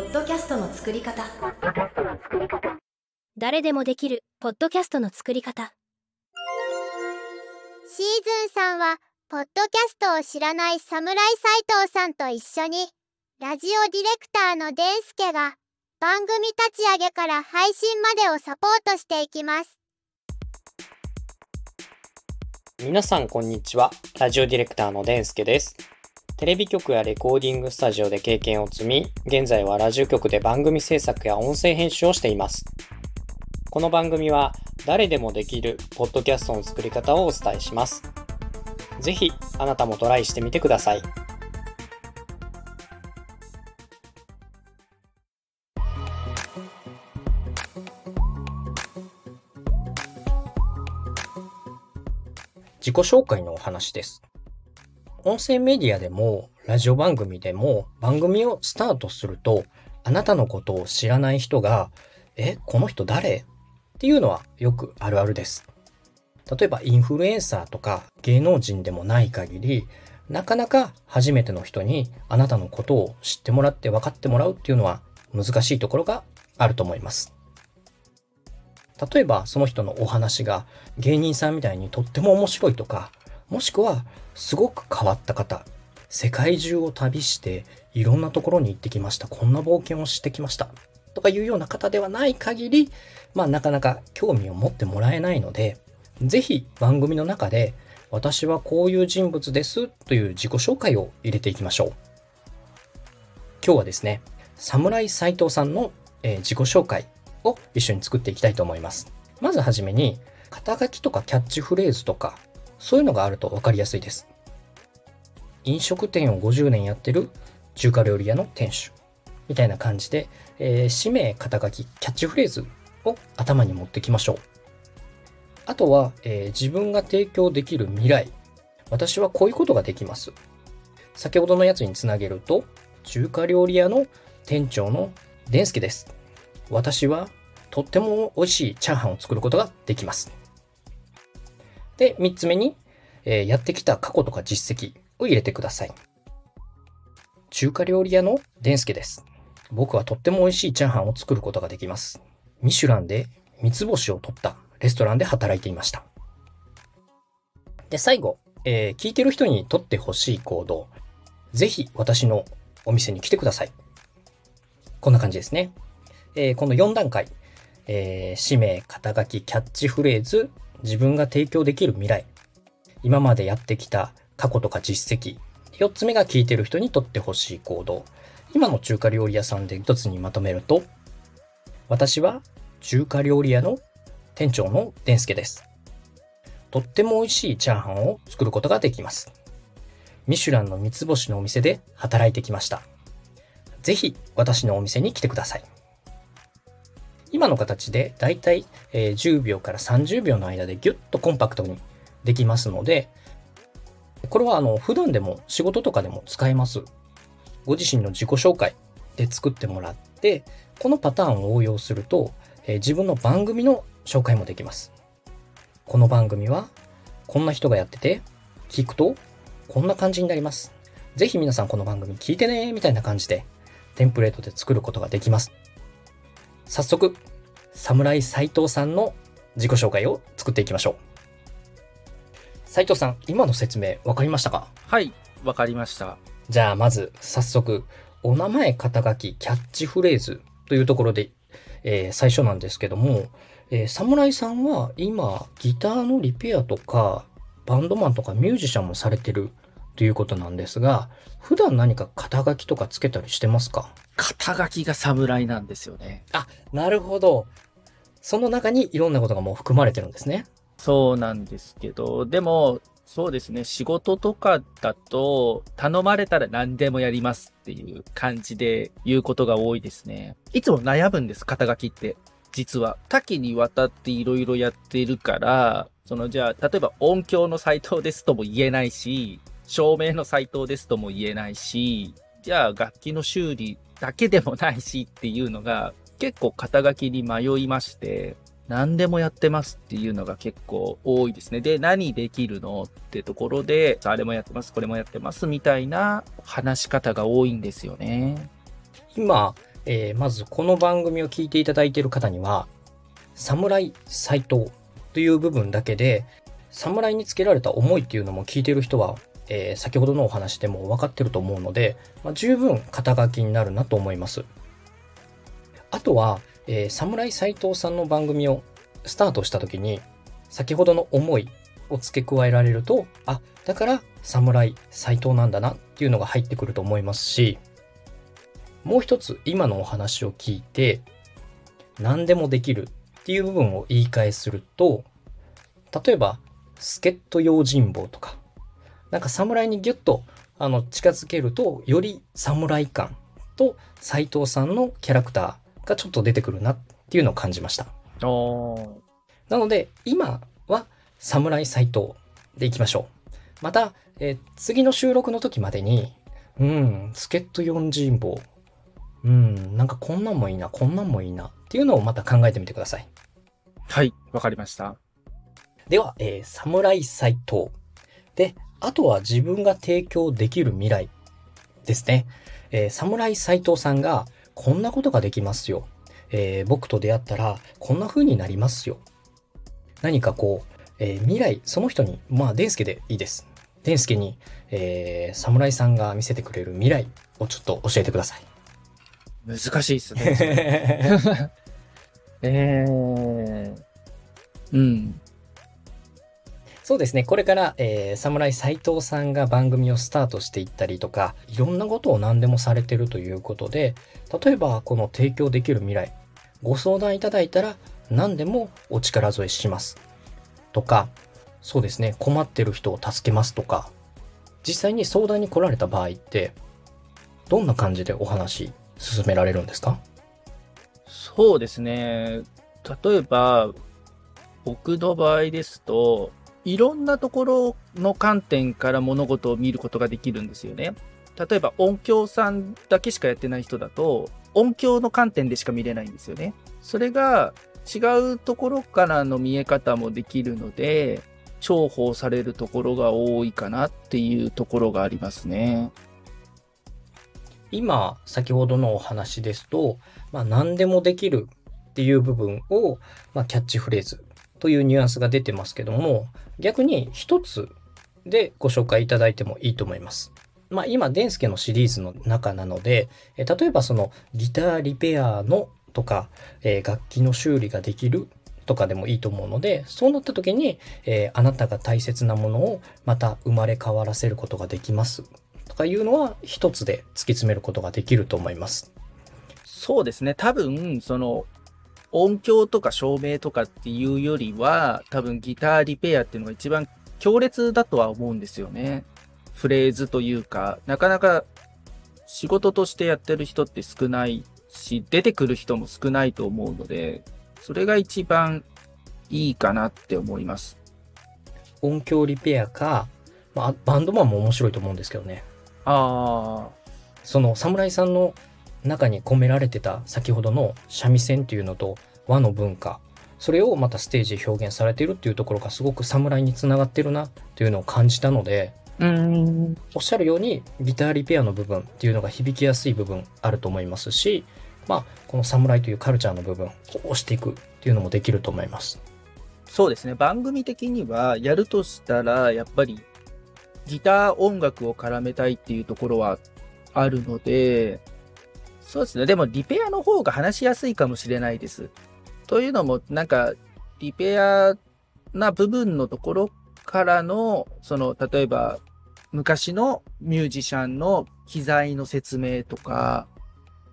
ッドキャストの作り方誰でもできるポッドキャストの作り方シーズンさんはポッドキャストを知らない侍斎藤さんと一緒にラジオディレクターのデンスケが番組立ち上げから配信までをサポートしていきます皆さんこんにちは。ラジオディレクターのデンスケです。テレビ局やレコーディングスタジオで経験を積み、現在はラジオ局で番組制作や音声編集をしています。この番組は誰でもできるポッドキャストの作り方をお伝えします。ぜひあなたもトライしてみてください。自己紹介のお話です。音声メディアでも、ラジオ番組でも、番組をスタートすると、あなたのことを知らない人が、え、この人誰？っていうのはよくあるあるです。例えば、インフルエンサーとか芸能人でもない限り、なかなか初めての人にあなたのことを知ってもらって分かってもらうっていうのは難しいところがあると思います。例えばその人のお話が芸人さんみたいにとっても面白いとか、もしくはすごく変わった方、世界中を旅していろんなところに行ってきました。こんな冒険をしてきました。とかいうような方ではない限り、まあなかなか興味を持ってもらえないので、ぜひ番組の中で私はこういう人物ですという自己紹介を入れていきましょう。今日はですね、侍斎藤さんの、え自己紹介を一緒に作っていきたいと思います。まずはじめに、肩書きとかキャッチフレーズとか、そういうのがあると分かりやすいです。飲食店を50年やってる中華料理屋の店主。みたいな感じで、えー氏名、肩書き、キャッチフレーズを頭に持ってきましょう。あとは、えー自分が提供できる未来。私はこういうことができます。先ほどのやつにつなげると、中華料理屋の店長のデンスケです。私はとっても美味しいチャーハンを作ることができます。で、三つ目に、えーやってきた過去とか実績を入れてください。中華料理屋のデンスケです。僕はとっても美味しいチャーハンを作ることができます。ミシュランで三つ星を取ったレストランで働いていました。で、最後、えー聞いてる人にとってほしい行動。ぜひ私のお店に来てください。こんな感じですね。えーこの4段階、えー氏名、肩書き、キャッチフレーズ、自分が提供できる未来、今までやってきた過去とか実績、4つ目が聞いてる人にとってほしい行動。今の中華料理屋さんで1つにまとめると、私は中華料理屋の店長のデンスケです。とっても美味しいチャーハンを作ることができます。ミシュランの三つ星のお店で働いてきました。ぜひ私のお店に来てください。今の形でだいたい10秒から30秒の間でギュッとコンパクトにできますので、これはあの普段でも仕事とかでも使えます。ご自身の自己紹介で作ってもらって、このパターンを応用すると、え自分の番組の紹介もできます。この番組はこんな人がやってて、聞くとこんな感じになります。ぜひ皆さんこの番組聞いてねみたいな感じでテンプレートで作ることができます。早速、侍斎藤さんの自己紹介を作っていきましょう。斉藤さん、今の説明分かりましたか？はい、わかりました。じゃあまず早速、お名前、肩書き、キャッチフレーズというところで、えー最初なんですけども、えー侍さんは今、ギターのリペアとか、バンドマンとかミュージシャンもされてるということなんですが、普段何か肩書きとかつけたりしてますか？肩書きが侍なんですよね。あ、なるほど。その中にいろんなことがもう含まれてるんですね。そうなんですけど、でも、そうですね、仕事とかだと、頼まれたら何でもやりますっていう感じで言うことが多いですね。いつも悩むんです、肩書きって。実は。多岐にわたっていろいろやっているから、そのじゃあ、例えば音響のサイトですとも言えないし、照明のサイトですとも言えないし、じゃあ楽器の修理だけでもないしっていうのが、結構肩書きに迷いまして、何でもやってますっていうのが結構多いですね。で、何できるのってところで、あれもやってます、これもやってますみたいな話し方が多いんですよね。今、えーまずこの番組を聞いていただいている方には、侍斎藤という部分だけで、侍につけられた思いっていうのも聞いてる人は、えー先ほどのお話でも分かってると思うので、まあ、十分肩書きになるなと思います。あとは、えー侍斎藤さんの番組をスタートした時に、先ほどの思いを付け加えられると、あ、だから侍斎藤なんだなっていうのが入ってくると思いますし、もう一つ今のお話を聞いて、何でもできるっていう部分を言い換えすると、例えば、助っ人用心棒とか、なんか侍にギュッとあの近づけると、より侍感と斎藤さんのキャラクターがちょっと出てくるなっていうのを感じました。なので、今は侍斎藤でいきましょう。また、えー次の収録の時までに、うん、助っ人四人棒。うん、なんかこんなんもいいな、こんなんもいいなっていうのをまた考えてみてください。はい、わかりました。では、えー侍斎藤。で、あとは自分が提供できる未来ですね。えー侍斎藤さんがこんなことができますよ。えー僕と出会ったらこんな風になりますよ。何かこう、えー未来、その人に、まあ、デンスケでいいです。デンスケに、えー侍さんが見せてくれる未来をちょっと教えてください。難しいですね。えー、うん。そうですね。これから、えー、侍斎藤さんが番組をスタートしていったりとか、いろんなことを何でもされてるということで、例えばこの提供できる未来、ご相談いただいたら何でもお力添えします。とか、そうですね。困ってる人を助けますとか、実際に相談に来られた場合って、どんな感じでお話進められるんですか？そうですね。例えば、僕の場合ですと、いろんなところの観点から物事を見ることができるんですよね。例えば音響さんだけしかやってない人だと、音響の観点でしか見れないんですよね。それが違うところからの見え方もできるので、重宝されるところが多いかなっていうところがありますね。今、先ほどのお話ですと、まあ、何でもできるっていう部分を、まあ、キャッチフレーズというニュアンスが出てますけども、逆に一つでご紹介いただいてもいいと思います。まあ、今、デンスケのシリーズの中なので、例えばそのギターリペアのとか、え楽器の修理ができるとかでもいいと思うので、そうなった時に、えあなたが大切なものをまた生まれ変わらせることができますとかいうのは一つで突き詰めることができると思います。そうですね。多分、その、音響とか照明とかっていうよりは、多分ギターリペアっていうのが一番強烈だとは思うんですよね。フレーズというか、なかなか仕事としてやってる人って少ないし、出てくる人も少ないと思うので、それが一番いいかなって思います。音響リペアか、まあ、バンドマンも面白いと思うんですけどね。あその侍さんの中に込められてた先ほどの三味線っていうのと和の文化、それをまたステージで表現されているっていうところがすごく侍につながってるなっていうのを感じたので、あ。うん。おっしゃるようにギターリペアの部分っていうのが響きやすい部分あると思いますし、まあ、この侍というカルチャーの部分を押していくっていうのもできると思います。そうですね。番組的には、やるとしたら、やっぱり、ギター音楽を絡めたいっていうところはあるので、そうですね。でも、リペアの方が話しやすいかもしれないです。というのも、なんか、リペアな部分のところからの、その、例えば、昔のミュージシャンの機材の説明とか、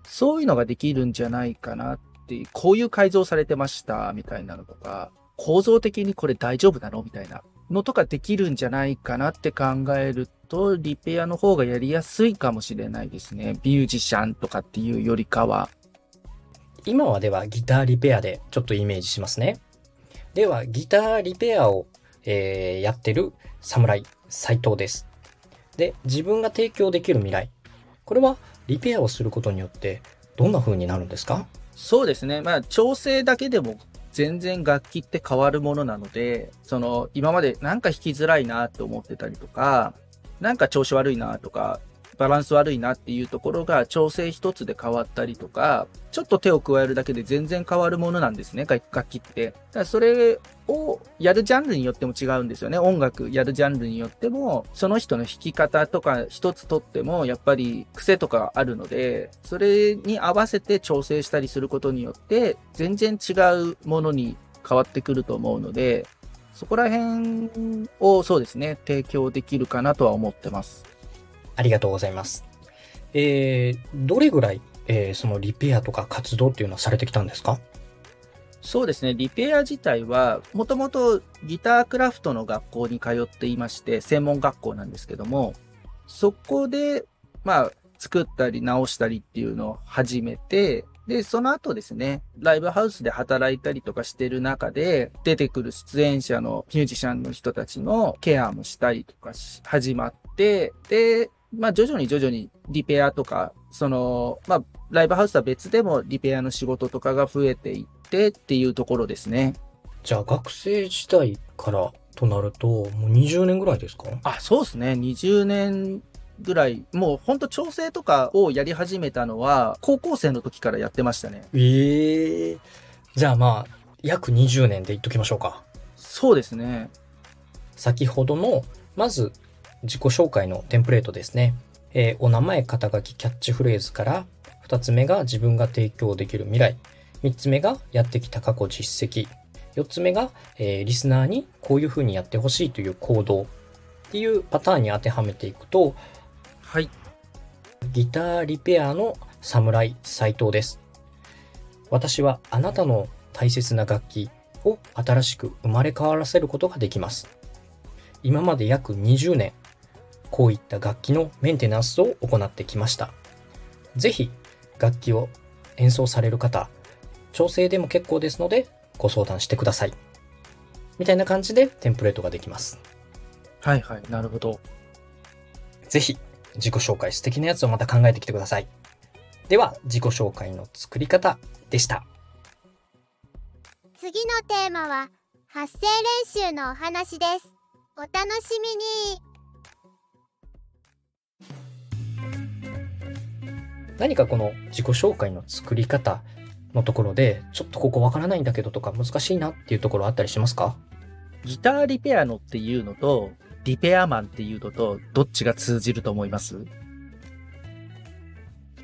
そういうのができるんじゃないかなっていう、こういう改造されてました、みたいなのとか、構造的にこれ大丈夫なのみたいなのとかできるんじゃないかなって考えると、リペアの方がやりやすいかもしれないですね。ミュージシャンとかっていうよりかは。今はではギターリペアでちょっとイメージしますね。ではギターリペアを、えーやってる侍斎藤です。で、自分が提供できる未来。これはリペアをすることによってどんな風になるんですか？そうですね。まあ、調整だけでも全然楽器って変わるものなので、その、今までなんか弾きづらいなって思ってたりとか、なんか調子悪いなとか、バランス悪いなっていうところが調整一つで変わったりとか、ちょっと手を加えるだけで全然変わるものなんですね、楽器って。だからそれをやるジャンルによっても違うんですよね。音楽やるジャンルによっても、その人の弾き方とか一つとっても、やっぱり癖とかあるので、それに合わせて調整したりすることによって、全然違うものに変わってくると思うので、そこら辺をそうですね、提供できるかなとは思ってます。ありがとうございます。えー、どれぐらい、えー、そのリペアとか活動っていうのはされてきたんですか？そうですね、リペア自体は、もともとギタークラフトの学校に通っていまして、専門学校なんですけども、そこで、まあ、作ったり直したりっていうのを始めて、で、その後ですね、ライブハウスで働いたりとかしてる中で、出てくる出演者のミュージシャンの人たちのケアもしたりとかし、始まって、で、まあ徐々に徐々にリペアとか、その、まあライブハウスは別でもリペアの仕事とかが増えていってっていうところですね。じゃあ学生時代からとなると、もう20年ぐらいですか？あ、そうですね。20年ぐらい、もうほんと調整とかをやり始めたのは、高校生の時からやってましたね。ええー、じゃあまあ、約20年で言っときましょうか。そうですね。先ほどの、まず、自己紹介のテンプレートですね。えー、お名前、肩書き、キャッチフレーズから、2つ目が自分が提供できる未来。3つ目がやってきた過去実績。4つ目が、えー、リスナーにこういう風にやってほしいという行動っていうパターンに当てはめていくと、はい。ギターリペアの侍斉藤です。私はあなたの大切な楽器を新しく生まれ変わらせることができます。今まで約20年、こういった楽器のメンテナンスを行ってきました。ぜひ、楽器を演奏される方、調整でも結構ですので、ご相談してください。みたいな感じでテンプレートができます。はいはい、なるほど。ぜひ、自己紹介素敵なやつをまた考えてきてください。では、自己紹介の作り方でした。次のテーマは、発声練習のお話です。お楽しみに何かこの自己紹介の作り方のところで、ちょっとここわからないんだけどとか難しいなっていうところあったりしますか？ギターリペアのっていうのと、リペアマンっていうのと、どっちが通じると思います？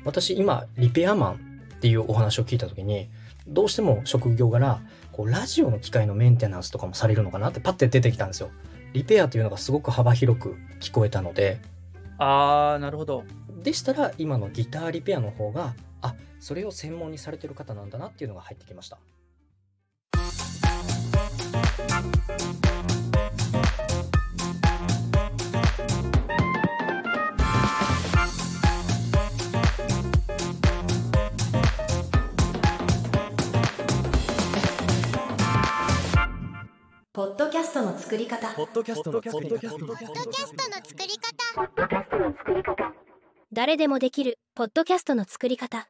私今、リペアマンっていうお話を聞いた時に、どうしても職業柄、こう、ラジオの機械のメンテナンスとかもされるのかなってパッて出てきたんですよ。リペアというのがすごく幅広く聞こえたので。あー、なるほど。でしたら、今のギターリペアの方が、あ、それを専門にされてる方なんだなっていうのが入ってきました。ポッドキャストの作り方。ポッドキャストの作り方。ポッドキャストの作り方。誰でもできるポッドキャストの作り方。